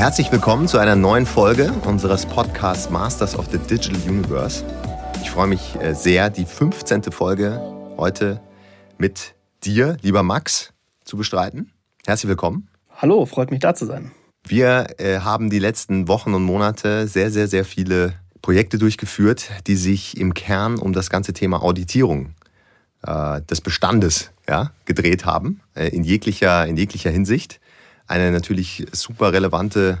herzlich willkommen zu einer neuen Folge unseres Podcasts Masters of the Digital Universe. Ich freue mich äh, sehr, die 15. Folge heute mit dir, lieber Max, zu bestreiten. Herzlich willkommen. Hallo, freut mich da zu sein. Wir äh, haben die letzten Wochen und Monate sehr, sehr, sehr viele Projekte durchgeführt, die sich im Kern um das ganze Thema Auditierung äh, des Bestandes ja, gedreht haben, äh, in, jeglicher, in jeglicher Hinsicht. Eine natürlich super relevante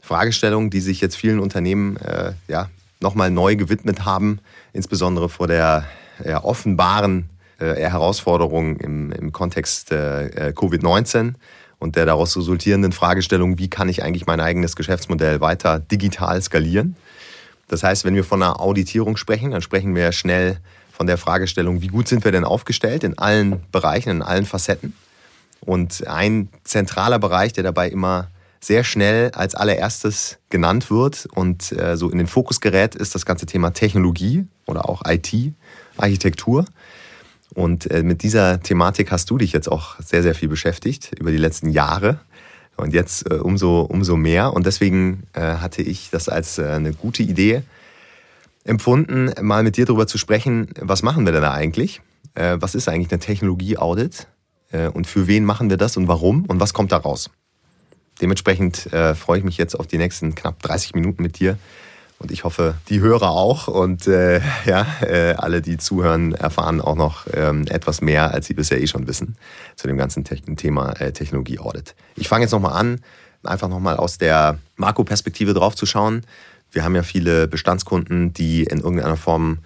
Fragestellung, die sich jetzt vielen Unternehmen äh, ja, nochmal neu gewidmet haben, insbesondere vor der ja, offenbaren äh, Herausforderung im, im Kontext äh, Covid-19 und der daraus resultierenden Fragestellung, wie kann ich eigentlich mein eigenes Geschäftsmodell weiter digital skalieren. Das heißt, wenn wir von einer Auditierung sprechen, dann sprechen wir schnell von der Fragestellung, wie gut sind wir denn aufgestellt in allen Bereichen, in allen Facetten. Und ein zentraler Bereich, der dabei immer sehr schnell als allererstes genannt wird und äh, so in den Fokus gerät, ist das ganze Thema Technologie oder auch IT, Architektur. Und äh, mit dieser Thematik hast du dich jetzt auch sehr, sehr viel beschäftigt über die letzten Jahre. Und jetzt äh, umso, umso mehr. Und deswegen äh, hatte ich das als äh, eine gute Idee empfunden, mal mit dir darüber zu sprechen, was machen wir denn da eigentlich? Äh, was ist eigentlich eine Technologie-Audit? Äh, und für wen machen wir das und warum? Und was kommt da raus? Dementsprechend freue ich mich jetzt auf die nächsten knapp 30 Minuten mit dir und ich hoffe, die Hörer auch und äh, ja, äh, alle, die zuhören, erfahren auch noch ähm, etwas mehr, als sie bisher eh schon wissen, zu dem ganzen Te Thema äh, Technologie-Audit. Ich fange jetzt nochmal an, einfach nochmal aus der Makro-Perspektive drauf zu schauen. Wir haben ja viele Bestandskunden, die in irgendeiner Form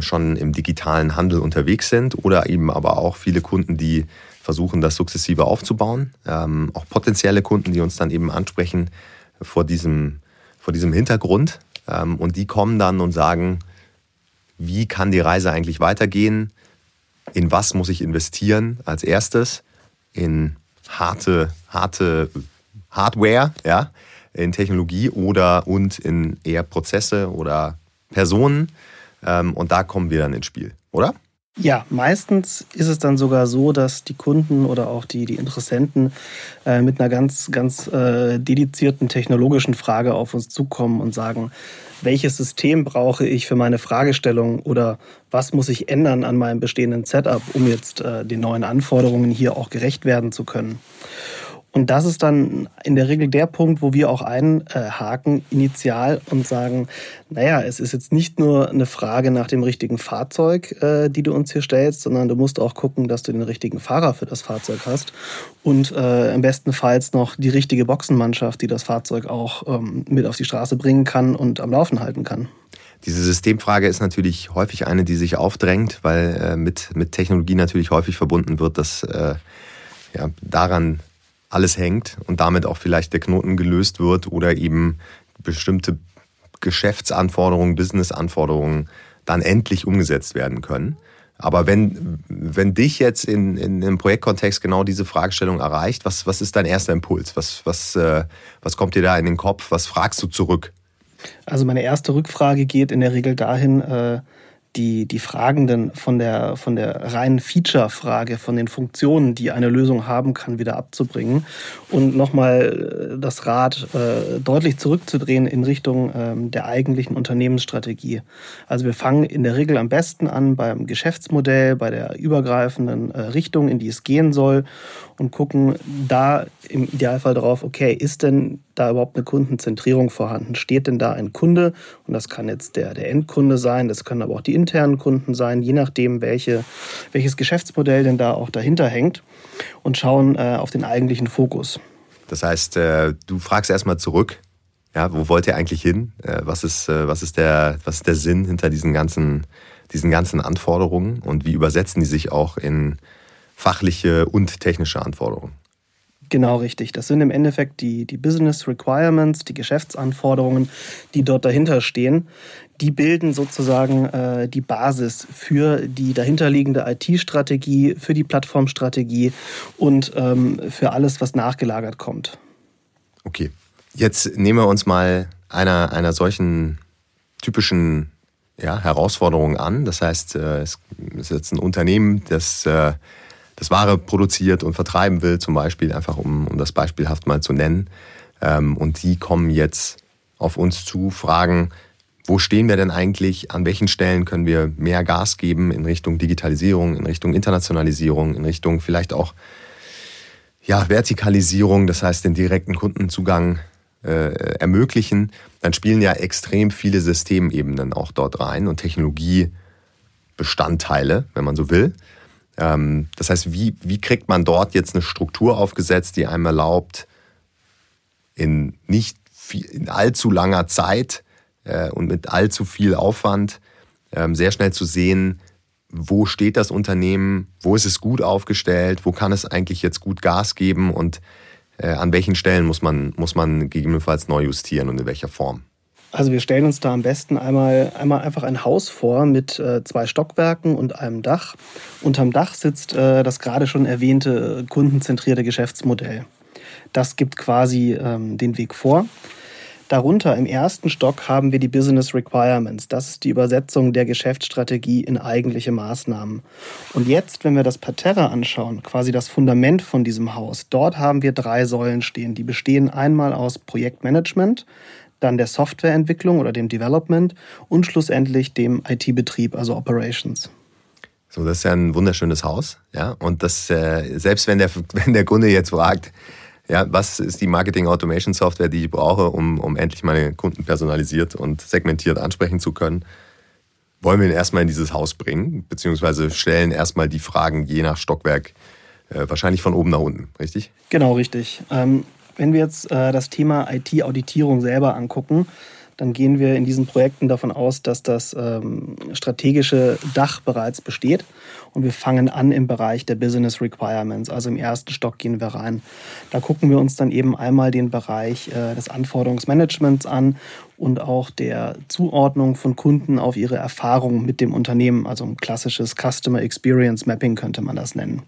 schon im digitalen Handel unterwegs sind oder eben aber auch viele Kunden, die versuchen, das sukzessive aufzubauen. Ähm, auch potenzielle Kunden, die uns dann eben ansprechen vor diesem, vor diesem Hintergrund. Ähm, und die kommen dann und sagen, wie kann die Reise eigentlich weitergehen? In was muss ich investieren als erstes? In harte, harte Hardware, ja, in Technologie oder und in eher Prozesse oder Personen. Ähm, und da kommen wir dann ins Spiel, oder? Ja, meistens ist es dann sogar so, dass die Kunden oder auch die, die Interessenten äh, mit einer ganz, ganz äh, dedizierten technologischen Frage auf uns zukommen und sagen, welches System brauche ich für meine Fragestellung oder was muss ich ändern an meinem bestehenden Setup, um jetzt äh, den neuen Anforderungen hier auch gerecht werden zu können. Und das ist dann in der Regel der Punkt, wo wir auch einhaken initial und sagen, naja, es ist jetzt nicht nur eine Frage nach dem richtigen Fahrzeug, äh, die du uns hier stellst, sondern du musst auch gucken, dass du den richtigen Fahrer für das Fahrzeug hast und äh, im bestenfalls noch die richtige Boxenmannschaft, die das Fahrzeug auch ähm, mit auf die Straße bringen kann und am Laufen halten kann. Diese Systemfrage ist natürlich häufig eine, die sich aufdrängt, weil äh, mit, mit Technologie natürlich häufig verbunden wird, dass äh, ja, daran alles hängt und damit auch vielleicht der Knoten gelöst wird oder eben bestimmte Geschäftsanforderungen, Businessanforderungen dann endlich umgesetzt werden können. Aber wenn, wenn dich jetzt in, in, im Projektkontext genau diese Fragestellung erreicht, was, was ist dein erster Impuls? Was, was, äh, was kommt dir da in den Kopf? Was fragst du zurück? Also meine erste Rückfrage geht in der Regel dahin, äh, die, die Fragenden von der, von der reinen Feature-Frage, von den Funktionen, die eine Lösung haben kann, wieder abzubringen und nochmal äh, das Rad äh, deutlich zurückzudrehen in Richtung ähm, der eigentlichen Unternehmensstrategie. Also wir fangen in der Regel am besten an beim Geschäftsmodell, bei der übergreifenden äh, Richtung, in die es gehen soll und gucken da im Idealfall darauf, okay, ist denn da überhaupt eine Kundenzentrierung vorhanden? Steht denn da ein Kunde? Und das kann jetzt der, der Endkunde sein, das können aber auch die internen Kunden sein, je nachdem, welche, welches Geschäftsmodell denn da auch dahinter hängt und schauen äh, auf den eigentlichen Fokus. Das heißt, äh, du fragst erstmal zurück, ja, wo wollt ihr eigentlich hin? Äh, was, ist, äh, was, ist der, was ist der Sinn hinter diesen ganzen, diesen ganzen Anforderungen und wie übersetzen die sich auch in fachliche und technische Anforderungen? Genau richtig. Das sind im Endeffekt die, die Business Requirements, die Geschäftsanforderungen, die dort dahinter stehen. Die bilden sozusagen äh, die Basis für die dahinterliegende IT-Strategie, für die Plattformstrategie und ähm, für alles, was nachgelagert kommt. Okay, jetzt nehmen wir uns mal einer, einer solchen typischen ja, Herausforderung an. Das heißt, äh, es ist jetzt ein Unternehmen, das äh, das Ware produziert und vertreiben will, zum Beispiel, einfach um, um das beispielhaft mal zu nennen. Ähm, und die kommen jetzt auf uns zu, fragen, wo stehen wir denn eigentlich? An welchen Stellen können wir mehr Gas geben in Richtung Digitalisierung, in Richtung Internationalisierung, in Richtung vielleicht auch ja, Vertikalisierung, das heißt den direkten Kundenzugang äh, ermöglichen? Dann spielen ja extrem viele Systemebenen auch dort rein und Technologiebestandteile, wenn man so will. Ähm, das heißt, wie, wie kriegt man dort jetzt eine Struktur aufgesetzt, die einem erlaubt, in nicht viel, in allzu langer Zeit äh, und mit allzu viel Aufwand ähm, sehr schnell zu sehen, wo steht das Unternehmen, wo ist es gut aufgestellt, wo kann es eigentlich jetzt gut Gas geben und äh, an welchen Stellen muss man, muss man gegebenenfalls neu justieren und in welcher Form. Also wir stellen uns da am besten einmal, einmal einfach ein Haus vor mit äh, zwei Stockwerken und einem Dach. Unterm Dach sitzt äh, das gerade schon erwähnte kundenzentrierte Geschäftsmodell. Das gibt quasi ähm, den Weg vor. Darunter im ersten Stock haben wir die Business Requirements. Das ist die Übersetzung der Geschäftsstrategie in eigentliche Maßnahmen. Und jetzt, wenn wir das Parterre anschauen, quasi das Fundament von diesem Haus, dort haben wir drei Säulen stehen. Die bestehen einmal aus Projektmanagement, dann der Softwareentwicklung oder dem Development und schlussendlich dem IT-Betrieb, also Operations. So, das ist ja ein wunderschönes Haus, ja. Und das, äh, selbst wenn der, wenn der Kunde jetzt fragt, ja, was ist die Marketing Automation Software, die ich brauche, um, um endlich meine Kunden personalisiert und segmentiert ansprechen zu können? Wollen wir ihn erstmal in dieses Haus bringen, beziehungsweise stellen erstmal die Fragen je nach Stockwerk äh, wahrscheinlich von oben nach unten, richtig? Genau, richtig. Ähm, wenn wir jetzt äh, das Thema IT-Auditierung selber angucken, dann gehen wir in diesen Projekten davon aus, dass das ähm, strategische Dach bereits besteht. Und wir fangen an im Bereich der Business Requirements. Also im ersten Stock gehen wir rein. Da gucken wir uns dann eben einmal den Bereich äh, des Anforderungsmanagements an und auch der Zuordnung von Kunden auf ihre Erfahrung mit dem Unternehmen. Also ein klassisches Customer Experience Mapping könnte man das nennen.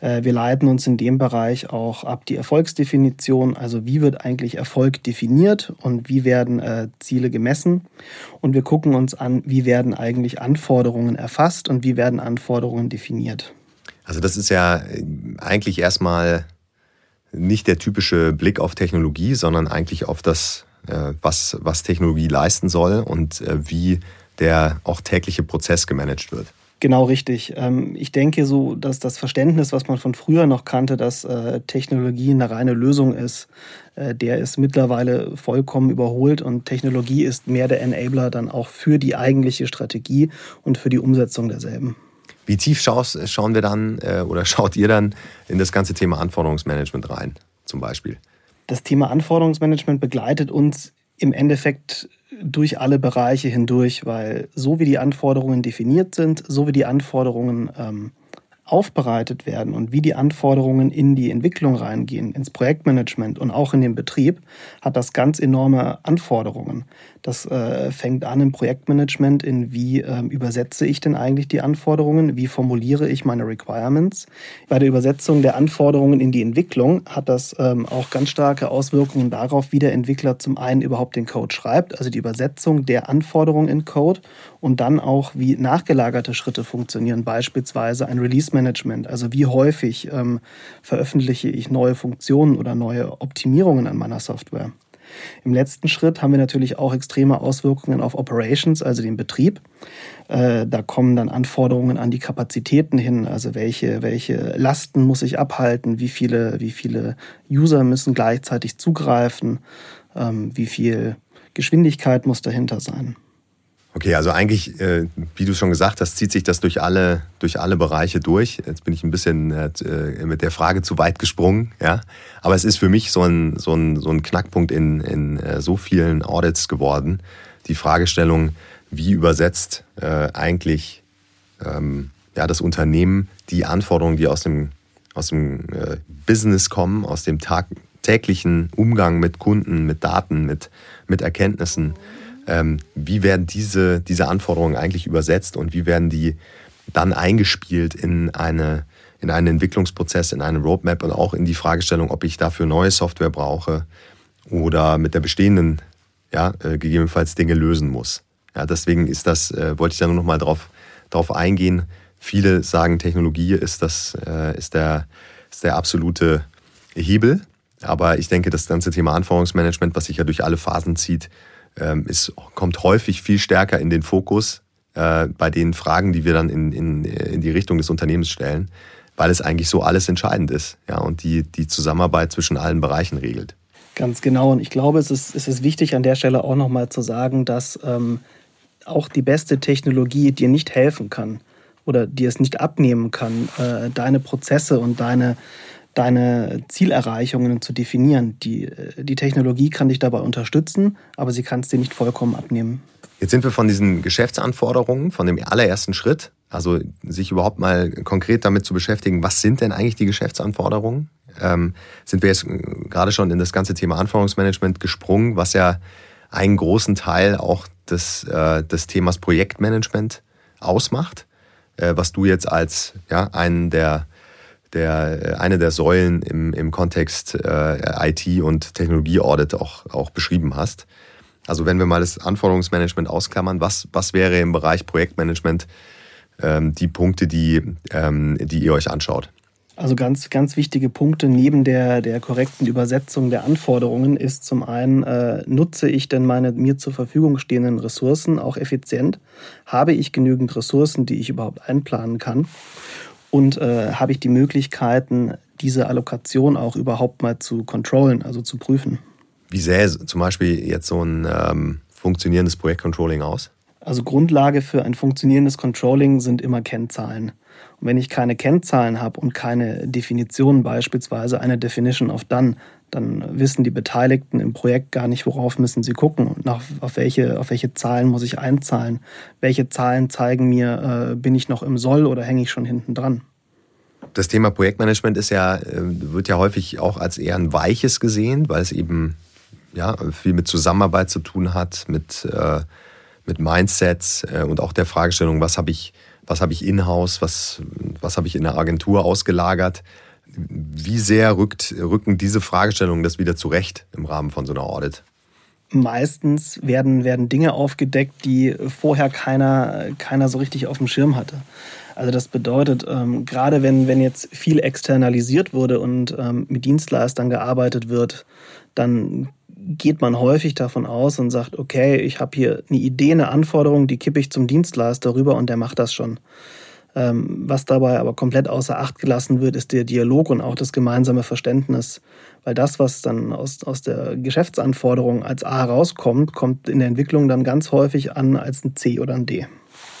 Äh, wir leiten uns in dem Bereich auch ab die Erfolgsdefinition, also wie wird eigentlich Erfolg definiert und wie werden äh, Ziele gemessen. Und wir gucken uns an, wie werden eigentlich Anforderungen erfasst und wie werden Anforderungen definiert. Also das ist ja äh, eigentlich erstmal nicht der typische Blick auf Technologie, sondern eigentlich auf das, was, was Technologie leisten soll und wie der auch tägliche Prozess gemanagt wird. Genau richtig. Ähm, ich denke so, dass das Verständnis, was man von früher noch kannte, dass äh, Technologie eine reine Lösung ist, äh, der ist mittlerweile vollkommen überholt und Technologie ist mehr der Enabler dann auch für die eigentliche Strategie und für die Umsetzung derselben. Wie tief schauen wir dann äh, oder schaut ihr dann in das ganze Thema Anforderungsmanagement rein, zum Beispiel? Das Thema Anforderungsmanagement begleitet uns im Endeffekt durch alle Bereiche hindurch, weil so wie die Anforderungen definiert sind, so wie die Anforderungen ähm, aufbereitet werden und wie die Anforderungen in die Entwicklung reingehen, ins Projektmanagement und auch in den Betrieb, hat das ganz enorme Anforderungen. Das äh, fängt an im Projektmanagement, in wie äh, übersetze ich denn eigentlich die Anforderungen, wie formuliere ich meine Requirements. Bei der Übersetzung der Anforderungen in die Entwicklung hat das ähm, auch ganz starke Auswirkungen darauf, wie der Entwickler zum einen überhaupt den Code schreibt, also die Übersetzung der Anforderungen in Code und dann auch, wie nachgelagerte Schritte funktionieren, beispielsweise ein Release-Management, also wie häufig ähm, veröffentliche ich neue Funktionen oder neue Optimierungen an meiner Software. Im letzten Schritt haben wir natürlich auch extreme Auswirkungen auf Operations, also den Betrieb. Äh, da kommen dann Anforderungen an die Kapazitäten hin, also welche, welche Lasten muss ich abhalten, wie viele, wie viele User müssen gleichzeitig zugreifen, ähm, wie viel Geschwindigkeit muss dahinter sein. Okay, also eigentlich, äh, wie du schon gesagt hast, zieht sich das durch alle, durch alle Bereiche durch. Jetzt bin ich ein bisschen äh, mit der Frage zu weit gesprungen, ja. Aber es ist für mich so ein, so ein, so ein Knackpunkt in, in äh, so vielen Audits geworden. Die Fragestellung, wie übersetzt äh, eigentlich ähm, ja, das Unternehmen die Anforderungen, die aus dem, aus dem äh, Business kommen, aus dem Tag, täglichen Umgang mit Kunden, mit Daten, mit, mit Erkenntnissen ähm, wie werden diese, diese Anforderungen eigentlich übersetzt und wie werden die dann eingespielt in, eine, in einen Entwicklungsprozess, in eine Roadmap und auch in die Fragestellung, ob ich dafür neue Software brauche oder mit der bestehenden ja, äh, gegebenenfalls Dinge lösen muss. Ja, deswegen ist das, äh, wollte ich da nur noch mal drauf, drauf eingehen. Viele sagen, Technologie ist, das, äh, ist, der, ist der absolute Hebel Aber ich denke, das ganze Thema Anforderungsmanagement, was sich ja durch alle Phasen zieht, ähm, ist, kommt häufig viel stärker in den Fokus äh, bei den Fragen, die wir dann in, in, in die Richtung des Unternehmens stellen, weil es eigentlich so alles entscheidend ist ja, und die, die Zusammenarbeit zwischen allen Bereichen regelt. Ganz genau. Und ich glaube, es ist, es ist wichtig an der Stelle auch nochmal zu sagen, dass ähm, auch die beste Technologie dir nicht helfen kann oder dir es nicht abnehmen kann, äh, deine Prozesse und deine, deine Zielerreichungen zu definieren. Die, äh, die Technologie kann dich dabei unterstützen, aber sie kann es dir nicht vollkommen abnehmen. Jetzt sind wir von diesen Geschäftsanforderungen, von dem allerersten Schritt, also sich überhaupt mal konkret damit zu beschäftigen, was sind denn eigentlich die Geschäftsanforderungen? Ähm, sind wir jetzt gerade schon in das ganze Thema Anforderungsmanagement gesprungen, was ja einen großen Teil auch des, äh, des Themas Projektmanagement ausmacht, äh, was du jetzt als ja, einen der, der, eine der Säulen im, im Kontext äh, IT und Technologie-Audit auch, auch beschrieben hast. Also wenn wir mal das Anforderungsmanagement ausklammern, was, was wäre im Bereich Projektmanagement ähm, die Punkte, die, ähm, die ihr euch anschaut? Also ganz, ganz wichtige Punkte neben der, der korrekten Übersetzung der Anforderungen ist zum einen, äh, nutze ich denn meine mir zur Verfügung stehenden Ressourcen auch effizient? Habe ich genügend Ressourcen, die ich überhaupt einplanen kann? Und äh, habe ich die Möglichkeiten, diese Allokation auch überhaupt mal zu controllen, also zu prüfen? Wie sähe zum Beispiel jetzt so ein ähm, funktionierendes Projektcontrolling aus? Also Grundlage für ein funktionierendes Controlling sind immer Kennzahlen. Und wenn ich keine Kennzahlen habe und keine Definition, beispielsweise eine Definition of Done, dann wissen die Beteiligten im Projekt gar nicht, worauf müssen sie gucken nach, auf, welche, auf welche Zahlen muss ich einzahlen. Welche Zahlen zeigen mir, äh, bin ich noch im Soll oder hänge ich schon hinten dran? Das Thema Projektmanagement ist ja, äh, wird ja häufig auch als eher ein weiches gesehen, weil es eben ja, viel mit Zusammenarbeit zu tun hat, mit, äh, mit Mindsets äh, und auch der Fragestellung, was habe ich was habe ich in-house, was, was habe ich in der Agentur ausgelagert. Wie sehr rückt, rücken diese Fragestellungen das wieder zurecht im Rahmen von so einer Audit? Meistens werden, werden Dinge aufgedeckt, die vorher keiner, keiner so richtig auf dem Schirm hatte. Also das bedeutet, ähm, gerade wenn, wenn jetzt viel externalisiert wurde und ähm, mit Dienstleistern gearbeitet wird, dann geht man häufig davon aus und sagt, okay, ich habe hier eine Idee, eine Anforderung, die kippe ich zum Dienstleister rüber und der macht das schon. Ähm, was dabei aber komplett außer Acht gelassen wird, ist der Dialog und auch das gemeinsame Verständnis. Weil das, was dann aus, aus der Geschäftsanforderung als A rauskommt, kommt in der Entwicklung dann ganz häufig an als ein C oder ein D.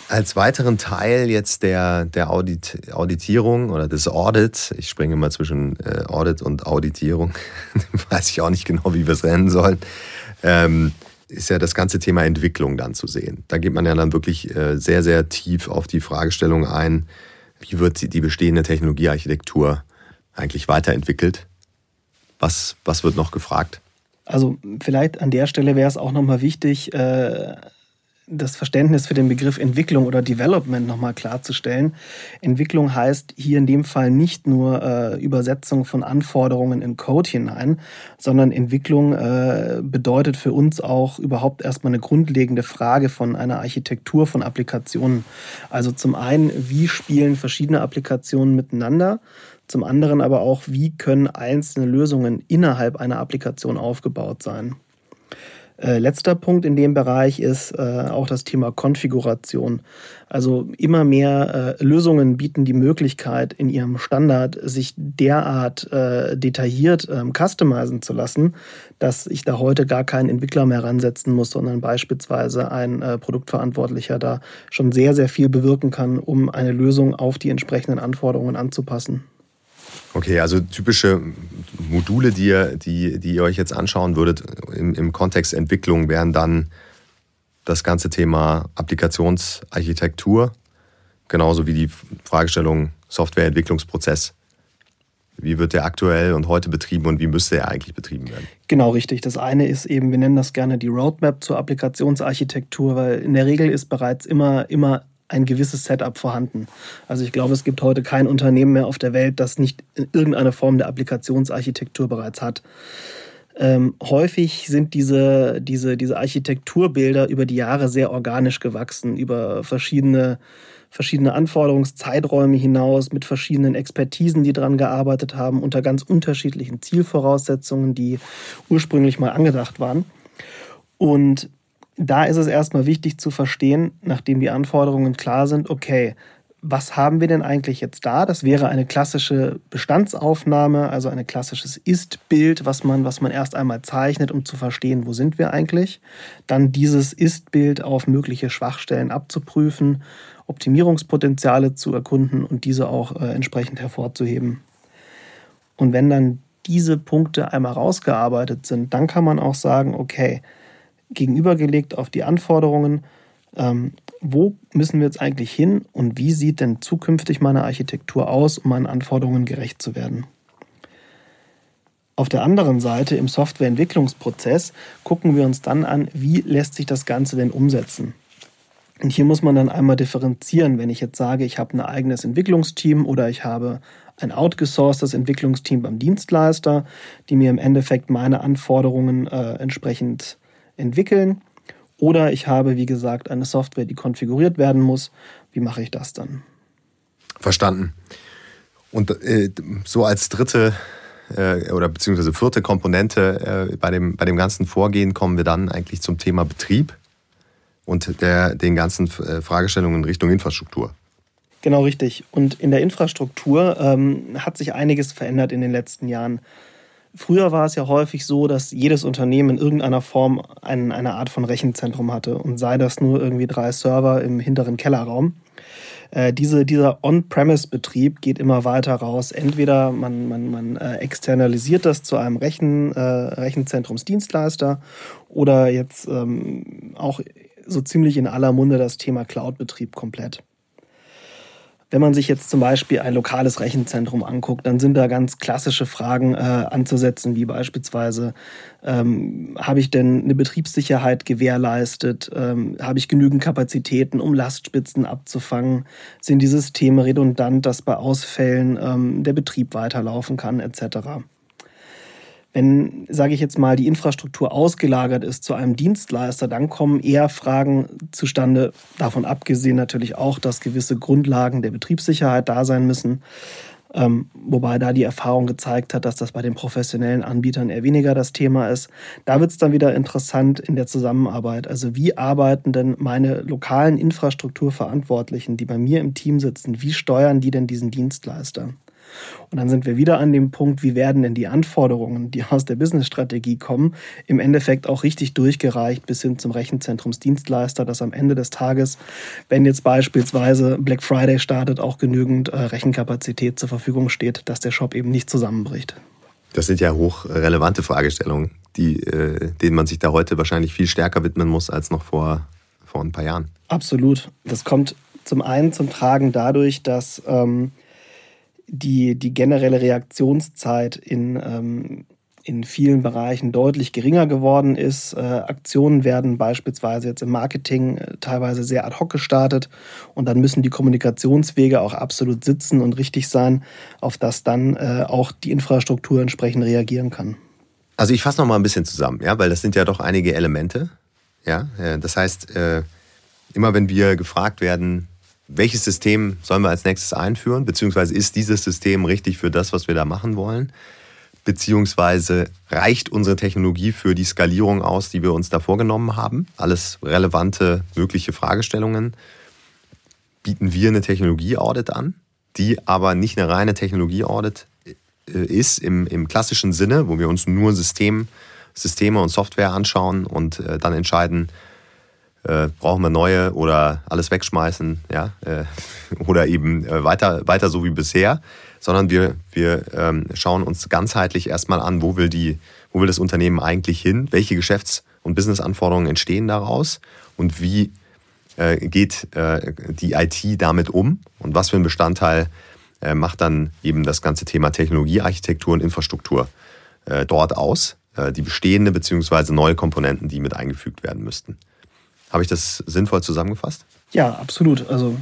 Als weiteren Teil jetzt der, der Audit, Auditierung oder des Audits, ich springe mal zwischen äh, Audit und Auditierung, weiß ich auch nicht genau, wie wir es nennen sollen, ähm, ist ja das ganze Thema Entwicklung dann zu sehen. Da geht man ja dann wirklich äh, sehr, sehr tief auf die Fragestellung ein, wie wird die bestehende Technologiearchitektur eigentlich weiterentwickelt? Was, was wird noch gefragt? Also vielleicht an der Stelle wäre es auch nochmal wichtig, äh, das Verständnis für den Begriff Entwicklung oder Development nochmal klarzustellen. Entwicklung heißt hier in dem Fall nicht nur äh, Übersetzung von Anforderungen in Code hinein, sondern Entwicklung äh, bedeutet für uns auch überhaupt erstmal eine grundlegende Frage von einer Architektur von Applikationen. Also zum einen, wie spielen verschiedene Applikationen miteinander? Zum anderen aber auch, wie können einzelne Lösungen innerhalb einer Applikation aufgebaut sein? Äh, letzter Punkt in dem Bereich ist äh, auch das Thema Konfiguration. Also immer mehr äh, Lösungen bieten die Möglichkeit, in ihrem Standard sich derart äh, detailliert ähm, customizen zu lassen, dass ich da heute gar keinen Entwickler mehr ransetzen muss, sondern beispielsweise ein äh, Produktverantwortlicher da schon sehr, sehr viel bewirken kann, um eine Lösung auf die entsprechenden Anforderungen anzupassen. Okay, also typische Module, die ihr, die, die ihr euch jetzt anschauen würdet im, im Kontext Entwicklung, wären dann das ganze Thema Applikationsarchitektur, genauso wie die Fragestellung Softwareentwicklungsprozess. Wie wird der aktuell und heute betrieben und wie müsste er eigentlich betrieben werden? Genau, richtig. Das eine ist eben, wir nennen das gerne die Roadmap zur Applikationsarchitektur, weil in der Regel ist bereits immer, immer ein gewisses Setup vorhanden. Also ich glaube, es gibt heute kein Unternehmen mehr auf der Welt, das nicht irgendeine Form der Applikationsarchitektur bereits hat. Ähm, häufig sind diese, diese, diese Architekturbilder über die Jahre sehr organisch gewachsen, über verschiedene verschiedene Anforderungszeiträume hinaus, mit verschiedenen Expertisen, die daran gearbeitet haben, unter ganz unterschiedlichen Zielvoraussetzungen, die ursprünglich mal angedacht waren. Und da ist es erstmal wichtig zu verstehen, nachdem die Anforderungen klar sind, okay, was haben wir denn eigentlich jetzt da? Das wäre eine klassische Bestandsaufnahme, also ein klassisches Ist-Bild, was man, was man erst einmal zeichnet, um zu verstehen, wo sind wir eigentlich. Dann dieses Ist-Bild auf mögliche Schwachstellen abzuprüfen, Optimierungspotenziale zu erkunden und diese auch äh, entsprechend hervorzuheben. Und wenn dann diese Punkte einmal rausgearbeitet sind, dann kann man auch sagen, okay, gegenübergelegt auf die Anforderungen, ähm, wo müssen wir jetzt eigentlich hin und wie sieht denn zukünftig meine Architektur aus, um meinen Anforderungen gerecht zu werden. Auf der anderen Seite im Softwareentwicklungsprozess gucken wir uns dann an, wie lässt sich das Ganze denn umsetzen. Und hier muss man dann einmal differenzieren, wenn ich jetzt sage, ich habe ein eigenes Entwicklungsteam oder ich habe ein outgesourcedes Entwicklungsteam beim Dienstleister, die mir im Endeffekt meine Anforderungen äh, entsprechend entwickeln oder ich habe, wie gesagt, eine Software, die konfiguriert werden muss. Wie mache ich das dann? Verstanden. Und äh, so als dritte äh, oder beziehungsweise vierte Komponente äh, bei, dem, bei dem ganzen Vorgehen kommen wir dann eigentlich zum Thema Betrieb und der, den ganzen äh, Fragestellungen in Richtung Infrastruktur. Genau richtig. Und in der Infrastruktur ähm, hat sich einiges verändert in den letzten Jahren. Früher war es ja häufig so, dass jedes Unternehmen in irgendeiner Form ein, eine Art von Rechenzentrum hatte und sei das nur irgendwie drei Server im hinteren Kellerraum. Äh, diese, dieser On-Premise-Betrieb geht immer weiter raus. Entweder man, man, man äh, externalisiert das zu einem Rechen, äh, Rechenzentrumsdienstleister oder jetzt ähm, auch so ziemlich in aller Munde das Thema Cloud-Betrieb komplett. Wenn man sich jetzt zum Beispiel ein lokales Rechenzentrum anguckt, dann sind da ganz klassische Fragen äh, anzusetzen, wie beispielsweise, ähm, habe ich denn eine Betriebssicherheit gewährleistet? Ähm, habe ich genügend Kapazitäten, um Lastspitzen abzufangen? Sind die Systeme redundant, dass bei Ausfällen ähm, der Betrieb weiterlaufen kann, etc.? Wenn, sage ich jetzt mal, die Infrastruktur ausgelagert ist zu einem Dienstleister, dann kommen eher Fragen zustande, davon abgesehen natürlich auch, dass gewisse Grundlagen der Betriebssicherheit da sein müssen. Ähm, wobei da die Erfahrung gezeigt hat, dass das bei den professionellen Anbietern eher weniger das Thema ist. Da wird es dann wieder interessant in der Zusammenarbeit. Also wie arbeiten denn meine lokalen Infrastrukturverantwortlichen, die bei mir im Team sitzen, wie steuern die denn diesen Dienstleister? Und dann sind wir wieder an dem Punkt, wie werden denn die Anforderungen, die aus der Businessstrategie kommen, im Endeffekt auch richtig durchgereicht bis hin zum Rechenzentrumsdienstleister, dass am Ende des Tages, wenn jetzt beispielsweise Black Friday startet, auch genügend äh, Rechenkapazität zur Verfügung steht, dass der Shop eben nicht zusammenbricht. Das sind ja hochrelevante Fragestellungen, die, äh, denen man sich da heute wahrscheinlich viel stärker widmen muss als noch vor, vor ein paar Jahren. Absolut. Das kommt zum einen zum Tragen dadurch, dass ähm, die, die generelle Reaktionszeit in, ähm, in vielen Bereichen deutlich geringer geworden ist. Äh, Aktionen werden beispielsweise jetzt im Marketing äh, teilweise sehr ad hoc gestartet und dann müssen die Kommunikationswege auch absolut sitzen und richtig sein, auf das dann äh, auch die Infrastruktur entsprechend reagieren kann. Also ich fasse noch mal ein bisschen zusammen, ja, weil das sind ja doch einige Elemente. Ja, äh, das heißt, äh, immer wenn wir gefragt werden, welches System sollen wir als nächstes einführen, beziehungsweise ist dieses System richtig für das, was wir da machen wollen, beziehungsweise reicht unsere Technologie für die Skalierung aus, die wir uns da vorgenommen haben. Alles relevante mögliche Fragestellungen. Bieten wir eine Technologie-Audit an, die aber nicht eine reine Technologie-Audit äh, ist im, im klassischen Sinne, wo wir uns nur System, Systeme und Software anschauen und äh, dann entscheiden, äh, brauchen wir neue oder alles wegschmeißen, ja, äh, oder eben äh, weiter, weiter so wie bisher, sondern wir, wir ähm, schauen uns ganzheitlich erstmal an, wo will, die, wo will das Unternehmen eigentlich hin, welche Geschäfts- und Businessanforderungen entstehen daraus und wie äh, geht äh, die IT damit um und was für ein Bestandteil äh, macht dann eben das ganze Thema Technologie, Architektur und Infrastruktur dort aus, die bestehende bzw. neue Komponenten, die mit eingefügt werden müssten. Habe ich das sinnvoll zusammengefasst? Ja, absolut. Also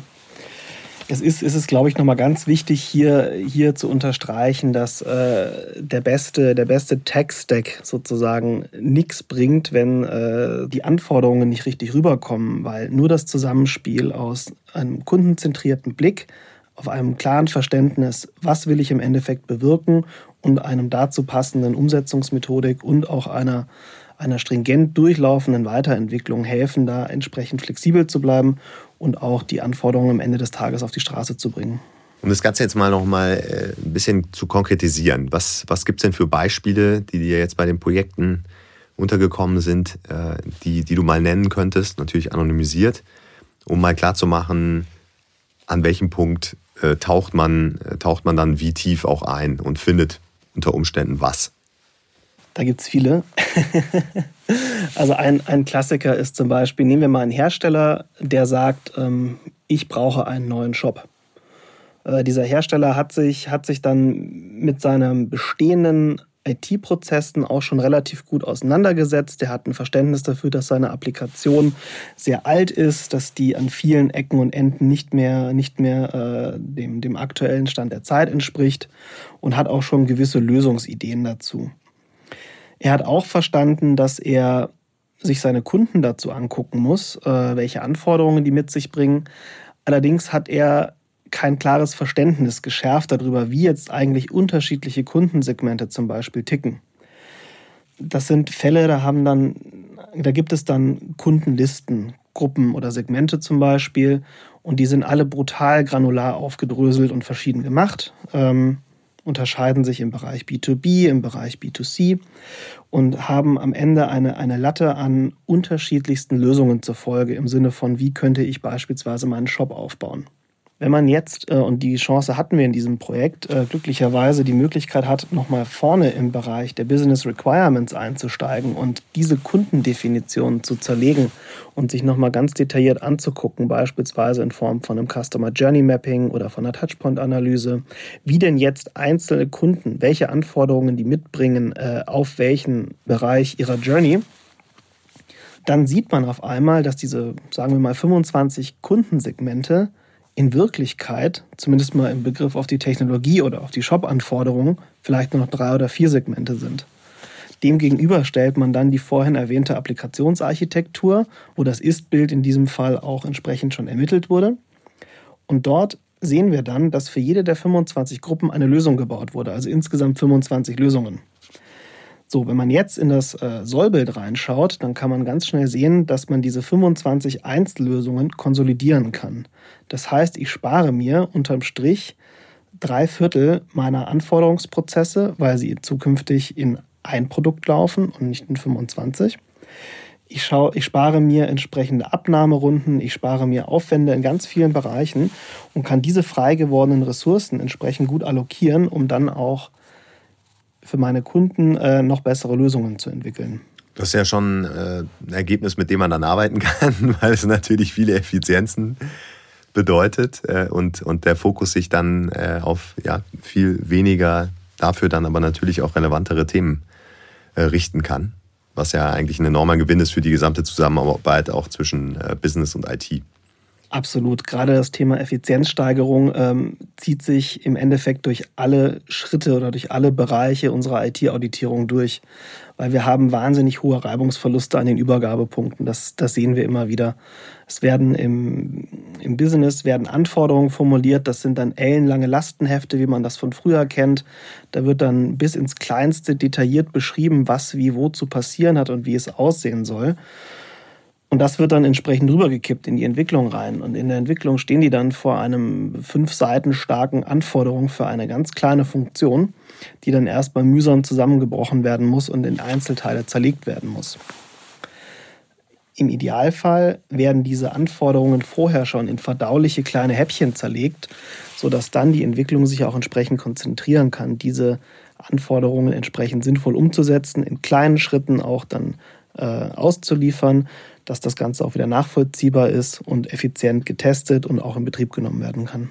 Es ist, es ist glaube ich, nochmal ganz wichtig, hier, hier zu unterstreichen, dass äh, der beste, der beste Tech-Stack sozusagen nichts bringt, wenn äh, die Anforderungen nicht richtig rüberkommen, weil nur das Zusammenspiel aus einem kundenzentrierten Blick, auf einem klaren Verständnis, was will ich im Endeffekt bewirken und einem dazu passenden Umsetzungsmethodik und auch einer, einer stringent durchlaufenden Weiterentwicklung helfen, da entsprechend flexibel zu bleiben und auch die Anforderungen am Ende des Tages auf die Straße zu bringen. Um das Ganze jetzt mal noch mal äh, ein bisschen zu konkretisieren, was, was gibt es denn für Beispiele, die dir jetzt bei den Projekten untergekommen sind, äh, die, die du mal nennen könntest, natürlich anonymisiert, um mal klarzumachen, an welchem Punkt äh, taucht, man, taucht man dann wie tief auch ein und findet unter Umständen was? Da gibt es viele. also ein, ein Klassiker ist zum Beispiel, nehmen wir mal einen Hersteller, der sagt, ähm, ich brauche einen neuen Shop. Äh, dieser Hersteller hat sich, hat sich dann mit seinem bestehenden IT-Prozessen auch schon relativ gut auseinandergesetzt. Der hat ein Verständnis dafür, dass seine Applikation sehr alt ist, dass die an vielen Ecken und Enden nicht mehr, nicht mehr äh, dem, dem aktuellen Stand der Zeit entspricht und hat auch schon gewisse Lösungsideen dazu. Er hat auch verstanden, dass er sich seine Kunden dazu angucken muss, äh, welche Anforderungen die mit sich bringen. Allerdings hat er kein klares Verständnis geschärft darüber, wie jetzt eigentlich unterschiedliche Kundensegmente zum Beispiel ticken. Das sind Fälle, da haben dann, da gibt es dann Kundenlisten, Gruppen oder Segmente zum Beispiel, und die sind alle brutal granular aufgedröselt und verschieden gemacht. Ähm, unterscheiden sich im Bereich B2B, im Bereich B2C und haben am Ende eine, eine Latte an unterschiedlichsten Lösungen zur Folge im Sinne von, wie könnte ich beispielsweise meinen Shop aufbauen. Wenn man jetzt, äh, und die Chance hatten wir in diesem Projekt, äh, glücklicherweise die Möglichkeit hat, nochmal vorne im Bereich der Business Requirements einzusteigen und diese Kundendefinitionen zu zerlegen und sich nochmal ganz detailliert anzugucken, beispielsweise in Form von einem Customer Journey Mapping oder von einer Touchpoint-Analyse, wie denn jetzt einzelne Kunden, welche Anforderungen die mitbringen, äh, auf welchen Bereich ihrer Journey, dann sieht man auf einmal, dass diese, sagen wir mal, 25 Kundensegmente in Wirklichkeit, zumindest mal im Begriff auf die Technologie oder auf die Shop-Anforderungen, vielleicht nur noch drei oder vier Segmente sind. Demgegenüber stellt man dann die vorhin erwähnte Applikationsarchitektur, wo das Ist-Bild in diesem Fall auch entsprechend schon ermittelt wurde. Und dort sehen wir dann, dass für jede der 25 Gruppen eine Lösung gebaut wurde, also insgesamt 25 Lösungen. So, wenn man jetzt in das äh, Sollbild reinschaut, dann kann man ganz schnell sehen, dass man diese 25 Einzellösungen konsolidieren kann. Das heißt, ich spare mir unterm Strich drei Viertel meiner Anforderungsprozesse, weil sie zukünftig in ein Produkt laufen und nicht in 25. Ich, schaue, ich spare mir entsprechende Abnahmerunden, ich spare mir Aufwände in ganz vielen Bereichen und kann diese frei gewordenen Ressourcen entsprechend gut allokieren, um dann auch für meine Kunden äh, noch bessere Lösungen zu entwickeln. Das ist ja schon äh, ein Ergebnis, mit dem man dann arbeiten kann, weil es natürlich viele Effizienzen bedeutet äh, und, und der Fokus sich dann äh, auf ja, viel weniger, dafür dann aber natürlich auch relevantere Themen äh, richten kann, was ja eigentlich ein enormer Gewinn ist für die gesamte Zusammenarbeit auch zwischen äh, Business und IT. Absolut. Gerade das Thema Effizienzsteigerung ähm, zieht sich im Endeffekt durch alle Schritte oder durch alle Bereiche unserer IT-Auditierung durch, weil wir haben wahnsinnig hohe Reibungsverluste an den Übergabepunkten. Das, das sehen wir immer wieder. Es werden im, im Business werden Anforderungen formuliert. Das sind dann ellenlange Lastenhefte, wie man das von früher kennt. Da wird dann bis ins Kleinste detailliert beschrieben, was wie wo zu passieren hat und wie es aussehen soll. Und das wird dann entsprechend rübergekippt in die Entwicklung rein. Und in der Entwicklung stehen die dann vor einem fünf Seiten starken Anforderung für eine ganz kleine Funktion, die dann erstmal mühsam zusammengebrochen werden muss und in Einzelteile zerlegt werden muss. Im Idealfall werden diese Anforderungen vorher schon in verdauliche kleine Häppchen zerlegt, sodass dann die Entwicklung sich auch entsprechend konzentrieren kann, diese Anforderungen entsprechend sinnvoll umzusetzen, in kleinen Schritten auch dann auszuliefern, dass das Ganze auch wieder nachvollziehbar ist und effizient getestet und auch in Betrieb genommen werden kann.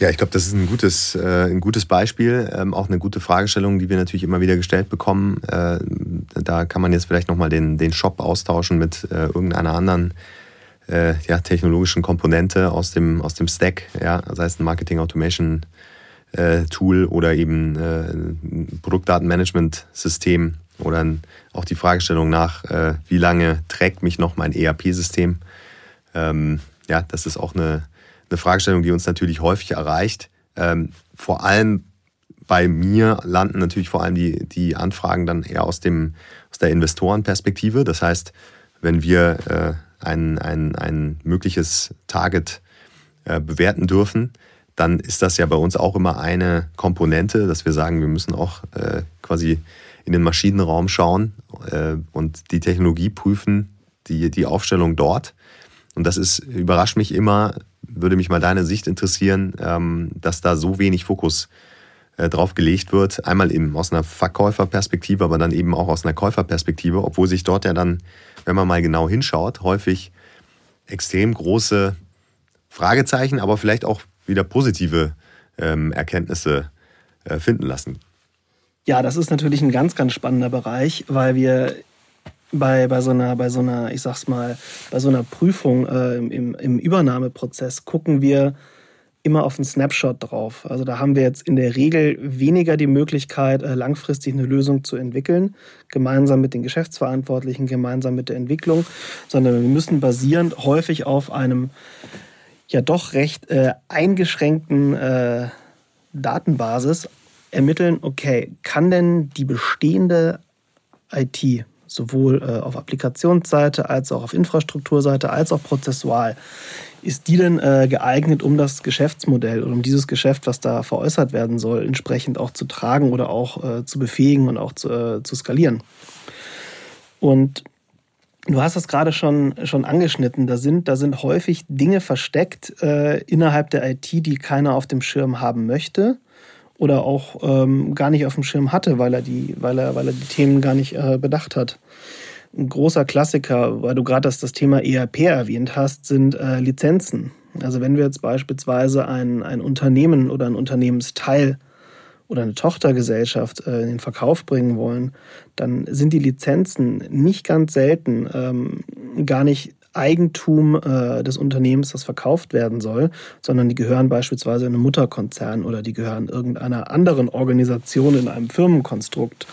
Ja, ich glaube, das ist ein gutes, äh, ein gutes Beispiel, ähm, auch eine gute Fragestellung, die wir natürlich immer wieder gestellt bekommen. Äh, da kann man jetzt vielleicht nochmal den, den Shop austauschen mit äh, irgendeiner anderen äh, ja, technologischen Komponente aus dem, aus dem Stack, ja, sei es ein Marketing Automation äh, Tool oder eben äh, ein Produktdatenmanagement-System oder auch die Fragestellung nach, äh, wie lange trägt mich noch mein ERP-System. Ähm, ja, das ist auch eine, eine Fragestellung, die uns natürlich häufig erreicht. Ähm, vor allem bei mir landen natürlich vor allem die, die Anfragen dann eher aus, dem, aus der Investorenperspektive. Das heißt, wenn wir äh, ein, ein, ein mögliches Target äh, bewerten dürfen, dann ist das ja bei uns auch immer eine Komponente, dass wir sagen, wir müssen auch äh, quasi in den Maschinenraum schauen äh, und die Technologie prüfen, die, die Aufstellung dort. Und das ist, überrascht mich immer, würde mich mal deine Sicht interessieren, ähm, dass da so wenig Fokus äh, drauf gelegt wird. Einmal eben aus einer Verkäuferperspektive, aber dann eben auch aus einer Käuferperspektive, obwohl sich dort ja dann, wenn man mal genau hinschaut, häufig extrem große Fragezeichen, aber vielleicht auch wieder positive ähm, Erkenntnisse äh, finden lassen. Ja, das ist natürlich ein ganz, ganz spannender Bereich, weil wir bei, bei, so, einer, bei so einer, ich sag's mal, bei so einer Prüfung äh, im, im Übernahmeprozess gucken wir immer auf einen Snapshot drauf. Also da haben wir jetzt in der Regel weniger die Möglichkeit, äh, langfristig eine Lösung zu entwickeln, gemeinsam mit den Geschäftsverantwortlichen, gemeinsam mit der Entwicklung, sondern wir müssen basierend häufig auf einem ja doch recht äh, eingeschränkten äh, Datenbasis ermitteln, okay, kann denn die bestehende IT sowohl äh, auf Applikationsseite als auch auf Infrastrukturseite als auch prozessual, ist die denn äh, geeignet, um das Geschäftsmodell oder um dieses Geschäft, was da veräußert werden soll, entsprechend auch zu tragen oder auch äh, zu befähigen und auch zu, äh, zu skalieren? Und Du hast es gerade schon, schon angeschnitten. Da sind, da sind häufig Dinge versteckt äh, innerhalb der IT, die keiner auf dem Schirm haben möchte oder auch ähm, gar nicht auf dem Schirm hatte, weil er die, weil er, weil er die Themen gar nicht äh, bedacht hat. Ein großer Klassiker, weil du gerade das, das Thema ERP erwähnt hast, sind äh, Lizenzen. Also wenn wir jetzt beispielsweise ein, ein Unternehmen oder ein Unternehmensteil oder eine Tochtergesellschaft äh, in den Verkauf bringen wollen, dann sind die Lizenzen nicht ganz selten ähm, gar nicht Eigentum äh, des Unternehmens, das verkauft werden soll, sondern die gehören beispielsweise einem Mutterkonzern oder die gehören irgendeiner anderen Organisation in einem Firmenkonstrukt.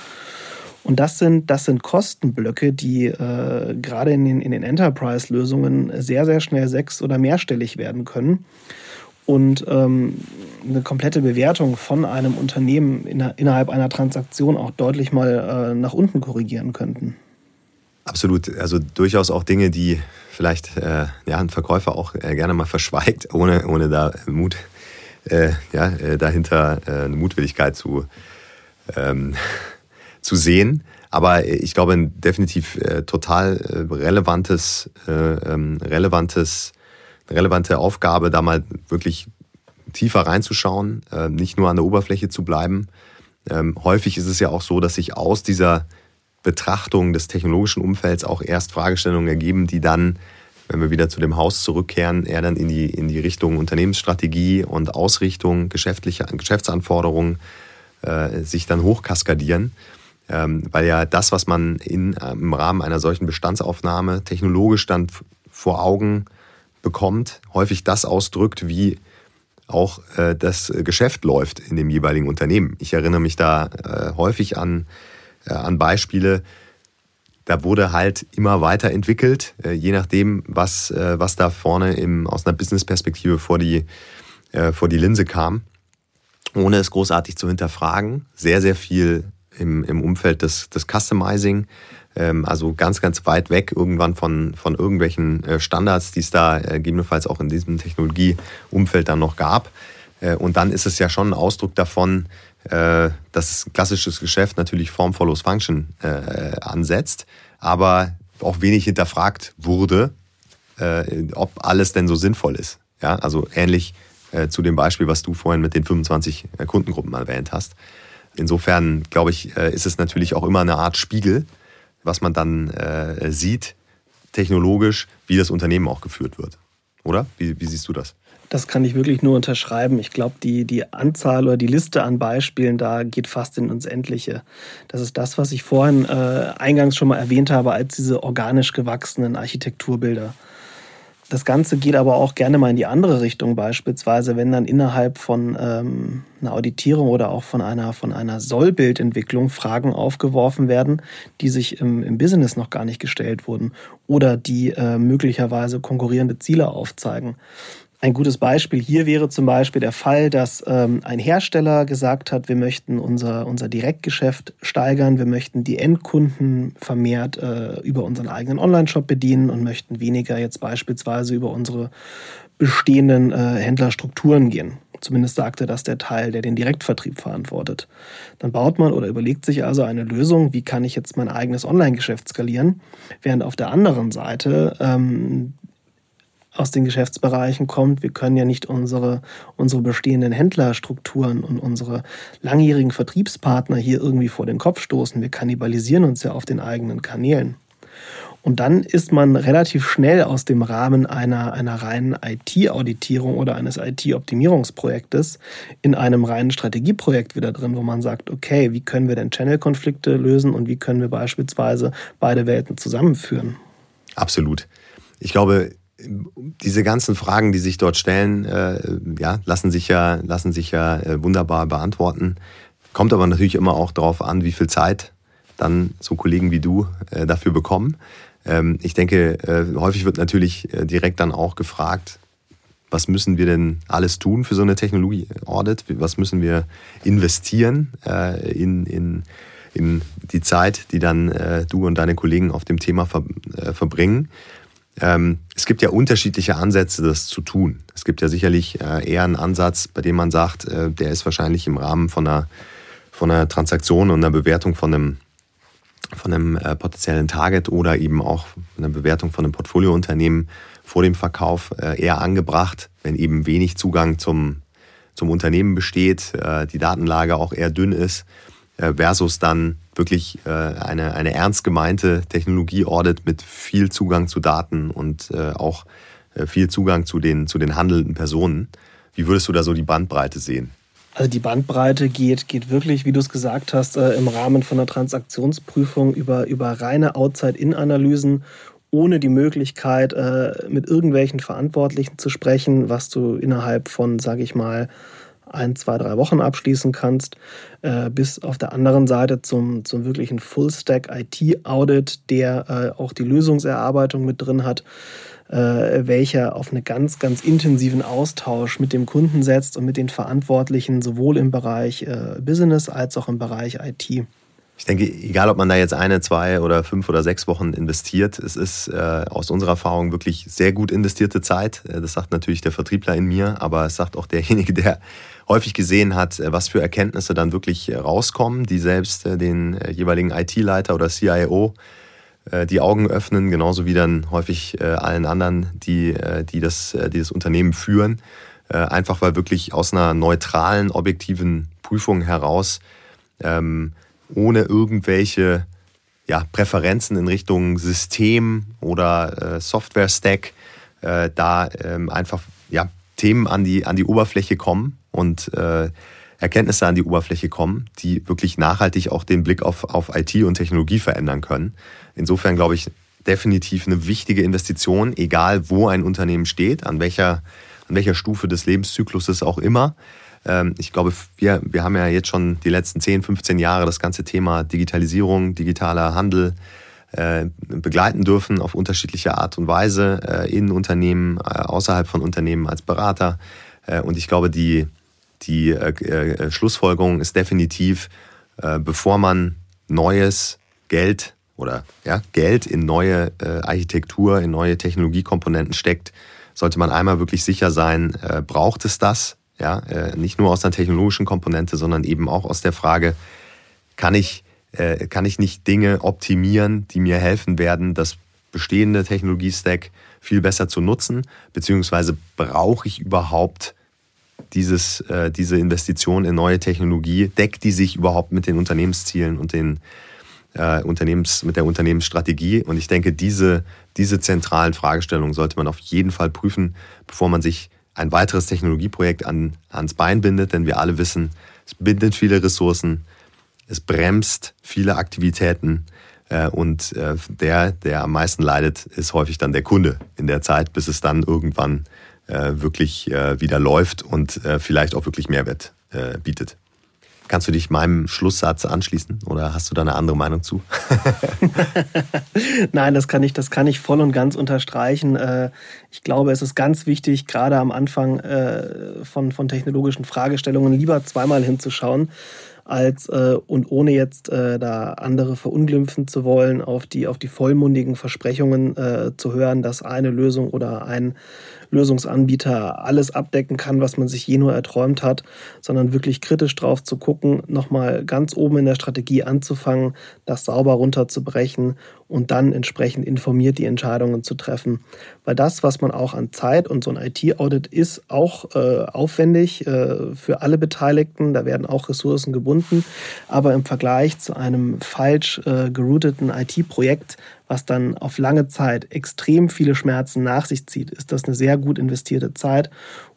Und das sind, das sind Kostenblöcke, die äh, gerade in den, in den Enterprise-Lösungen sehr, sehr schnell sechs- oder mehrstellig werden können und ähm, eine komplette Bewertung von einem Unternehmen in, innerhalb einer Transaktion auch deutlich mal äh, nach unten korrigieren könnten. Absolut, also durchaus auch Dinge, die vielleicht äh, ja, ein Verkäufer auch äh, gerne mal verschweigt, ohne, ohne da Mut äh, ja, äh, dahinter äh, eine Mutwilligkeit zu, ähm, zu sehen. Aber ich glaube, ein definitiv total relevantes, ähm, relevantes relevante Aufgabe, da mal wirklich tiefer reinzuschauen, äh, nicht nur an der Oberfläche zu bleiben. Ähm, häufig ist es ja auch so, dass sich aus dieser Betrachtung des technologischen Umfelds auch erst Fragestellungen ergeben, die dann, wenn wir wieder zu dem Haus zurückkehren, eher dann in die, in die Richtung Unternehmensstrategie und Ausrichtung geschäftlicher Geschäftsanforderungen äh, sich dann hochkaskadieren. Ähm, weil ja das, was man in, äh, im Rahmen einer solchen Bestandsaufnahme technologisch dann vor Augen bekommt, häufig das ausdrückt, wie auch äh, das Geschäft läuft in dem jeweiligen Unternehmen. Ich erinnere mich da äh, häufig an, an Beispiele, da wurde halt immer weiterentwickelt, äh, je nachdem, was, äh, was da vorne im, aus einer Business-Perspektive vor die, äh, vor die Linse kam, ohne es großartig zu hinterfragen. Sehr, sehr viel im, im Umfeld des, des Customizing, ähm, also ganz, ganz weit weg irgendwann von, von irgendwelchen Standards, die es da gegebenenfalls auch in diesem Technologieumfeld dann noch gab. Und dann ist es ja schon ein Ausdruck davon, dass klassisches Geschäft natürlich Form follows Function ansetzt, aber auch wenig hinterfragt wurde, ob alles denn so sinnvoll ist. Ja, also ähnlich zu dem Beispiel, was du vorhin mit den 25 Kundengruppen erwähnt hast. Insofern, glaube ich, ist es natürlich auch immer eine Art Spiegel, was man dann äh, sieht, technologisch, wie das Unternehmen auch geführt wird. Oder? Wie, wie siehst du das? Das kann ich wirklich nur unterschreiben. Ich glaube, die, die Anzahl oder die Liste an Beispielen da geht fast in ins Endliche. Das ist das, was ich vorhin äh, eingangs schon mal erwähnt habe, als diese organisch gewachsenen Architekturbilder. Das Ganze geht aber auch gerne mal in die andere Richtung, beispielsweise wenn dann innerhalb von ähm, einer Auditierung oder auch von einer, von einer Sollbildentwicklung Fragen aufgeworfen werden, die sich im, im Business noch gar nicht gestellt wurden oder die äh, möglicherweise konkurrierende Ziele aufzeigen. Ein gutes Beispiel hier wäre zum Beispiel der Fall, dass ähm, ein Hersteller gesagt hat, wir möchten unser, unser Direktgeschäft steigern, wir möchten die Endkunden vermehrt äh, über unseren eigenen Online-Shop bedienen und möchten weniger jetzt beispielsweise über unsere bestehenden äh, Händlerstrukturen gehen. Zumindest sagte das der Teil, der den Direktvertrieb verantwortet. Dann baut man oder überlegt sich also eine Lösung, wie kann ich jetzt mein eigenes Online-Geschäft skalieren, während auf der anderen Seite ähm, aus den Geschäftsbereichen kommt. Wir können ja nicht unsere, unsere bestehenden Händlerstrukturen und unsere langjährigen Vertriebspartner hier irgendwie vor den Kopf stoßen. Wir kannibalisieren uns ja auf den eigenen Kanälen. Und dann ist man relativ schnell aus dem Rahmen einer, einer reinen IT-Auditierung oder eines IT-Optimierungsprojektes in einem reinen Strategieprojekt wieder drin, wo man sagt, okay, wie können wir denn Channel-Konflikte lösen und wie können wir beispielsweise beide Welten zusammenführen? Absolut. Ich glaube, diese ganzen Fragen, die sich dort stellen, äh, ja, lassen sich ja, lassen sich ja äh, wunderbar beantworten. Kommt aber natürlich immer auch darauf an, wie viel Zeit dann so Kollegen wie du äh, dafür bekommen. Ähm, ich denke, äh, häufig wird natürlich äh, direkt dann auch gefragt, was müssen wir denn alles tun für so eine Technologie-Audit? Was müssen wir investieren äh, in, in, in die Zeit, die dann du und deine Kollegen auf dem Thema ver, verbringen? Ähm, es gibt ja unterschiedliche Ansätze, das zu tun. Es gibt ja sicherlich äh, eher einen Ansatz, bei dem man sagt, äh, der ist wahrscheinlich im Rahmen von einer, von einer Transaktion und einer Bewertung von einem, von einem äh, potenziellen Target oder eben auch einer Bewertung von einem Portfoliounternehmen vor dem Verkauf eher angebracht, wenn eben wenig Zugang zum, zum Unternehmen besteht, die Datenlage auch eher dünn ist, versus dann wirklich äh, eine, eine ernst gemeinte Technologie-Audit mit viel Zugang zu Daten und äh, auch äh, viel Zugang zu den, zu den handelnden Personen. Wie würdest du da so die Bandbreite sehen? Also die Bandbreite geht, geht wirklich, wie du es gesagt hast, äh, im Rahmen von einer Transaktionsprüfung über, über reine Outside-In-Analysen ohne die Möglichkeit, äh, mit irgendwelchen Verantwortlichen zu sprechen, was du innerhalb von, sage ich mal, ein, zwei, drei Wochen abschließen kannst, äh, bis auf der anderen Seite zum, zum wirklichen Full-Stack IT-Audit, der äh, auch die Lösungserarbeitung mit drin hat, äh, welcher auf einen ganz, ganz intensiven Austausch mit dem Kunden setzt und mit den Verantwortlichen, sowohl im Bereich äh, Business als auch im Bereich IT. Ich denke, egal ob man da jetzt eine, zwei oder fünf oder sechs Wochen investiert, es ist äh, aus unserer Erfahrung wirklich sehr gut investierte Zeit. Äh, das sagt natürlich der Vertriebler in mir, aber es sagt auch derjenige, der häufig gesehen hat, äh, was für Erkenntnisse dann wirklich rauskommen, die selbst äh, den jeweiligen IT-Leiter oder CIO die Augen öffnen, genauso wie dann häufig allen anderen, die, die, das, die das Unternehmen führen. Einfach weil wirklich aus einer neutralen, objektiven Prüfung heraus, ähm, ohne irgendwelche ja, Präferenzen in Richtung System oder Software-Stack, da ähm, einfach ja, Themen an die, an die Oberfläche kommen und äh, Erkenntnisse an die Oberfläche kommen, die wirklich nachhaltig auch den Blick auf, auf IT und Technologie verändern können. Insofern glaube ich, definitiv eine wichtige Investition, egal wo ein Unternehmen steht, an welcher, an welcher Stufe des Lebenszykluses auch immer. Ähm, ich glaube, wir, wir haben ja jetzt schon die letzten 10, 15 Jahre das ganze Thema Digitalisierung, digitaler Handel äh, begleiten dürfen auf unterschiedliche Art und Weise äh, in Unternehmen, äh, außerhalb von Unternehmen als Berater. Und ich glaube, die, die Schlussfolgerung ist definitiv, bevor man neues Geld oder ja, Geld in neue Architektur, in neue Technologiekomponenten steckt, sollte man einmal wirklich sicher sein, braucht es das? Ja, äh, nicht nur aus einer technologischen Komponente, sondern eben auch aus der Frage, kann ich, kann ich nicht Dinge optimieren, die mir helfen werden, das bestehende Technologiestack viel besser zu nutzen, beziehungsweise brauche ich überhaupt dieses, äh, diese Investition in neue Technologie, deckt die sich überhaupt mit den Unternehmenszielen und den äh, Unternehmens, mit der Unternehmensstrategie? Und ich denke, diese, diese zentralen Fragestellungen sollte man auf jeden Fall prüfen, bevor man sich ein weiteres Technologieprojekt an, ans Bein bindet, denn wir alle wissen, es bindet viele Ressourcen, es bremst viele Aktivitäten Äh, und äh, der, der am meisten leidet, ist häufig dann der Kunde in der Zeit, bis es dann irgendwann äh, wirklich wieder läuft und vielleicht auch wirklich Mehrwert bietet. Kannst du dich meinem Schlusssatz anschließen oder hast du da eine andere Meinung zu? Nein, das kann ich, das kann ich voll und ganz unterstreichen. Ich glaube, es ist ganz wichtig, gerade am Anfang von, von technologischen Fragestellungen lieber zweimal hinzuschauen als äh, und ohne jetzt äh, da andere verunglimpfen zu wollen, auf die, auf die vollmundigen Versprechungen äh, zu hören, dass eine Lösung oder ein Lösungsanbieter alles abdecken kann, was man sich je nur erträumt hat, sondern wirklich kritisch drauf zu gucken, nochmal ganz oben in der Strategie anzufangen, das sauber runterzubrechen und dann entsprechend informiert die Entscheidungen zu treffen. Weil das, was man auch an Zeit und so ein IT-Audit ist, auch äh, aufwendig äh, für alle Beteiligten. Da werden auch Ressourcen gebunden. Aber im Vergleich zu einem falsch äh, gerouteten IT-Projekt, was dann auf lange Zeit extrem viele Schmerzen nach sich zieht, ist das eine sehr gut investierte Zeit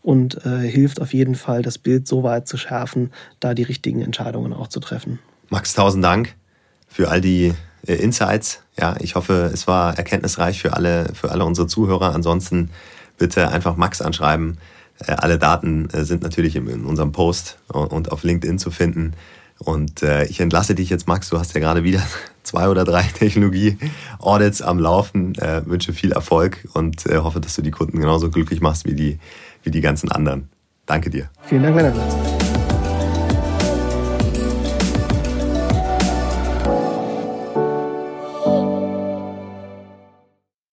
und äh, hilft auf jeden Fall, das Bild so weit zu schärfen, da die richtigen Entscheidungen auch zu treffen. Max, tausend Dank für all die äh, Insights. Ja, ich hoffe, es war erkenntnisreich für alle, für alle unsere Zuhörer. Ansonsten bitte einfach Max anschreiben. Äh, alle Daten äh, sind natürlich in unserem Post und auf LinkedIn zu finden. Und ich entlasse dich jetzt, Max. Du hast ja gerade wieder zwei oder drei Technologie-Audits am Laufen. wünsche viel Erfolg und hoffe, dass du die Kunden genauso glücklich machst wie die, wie die ganzen anderen. Danke dir. Vielen Dank, Männer.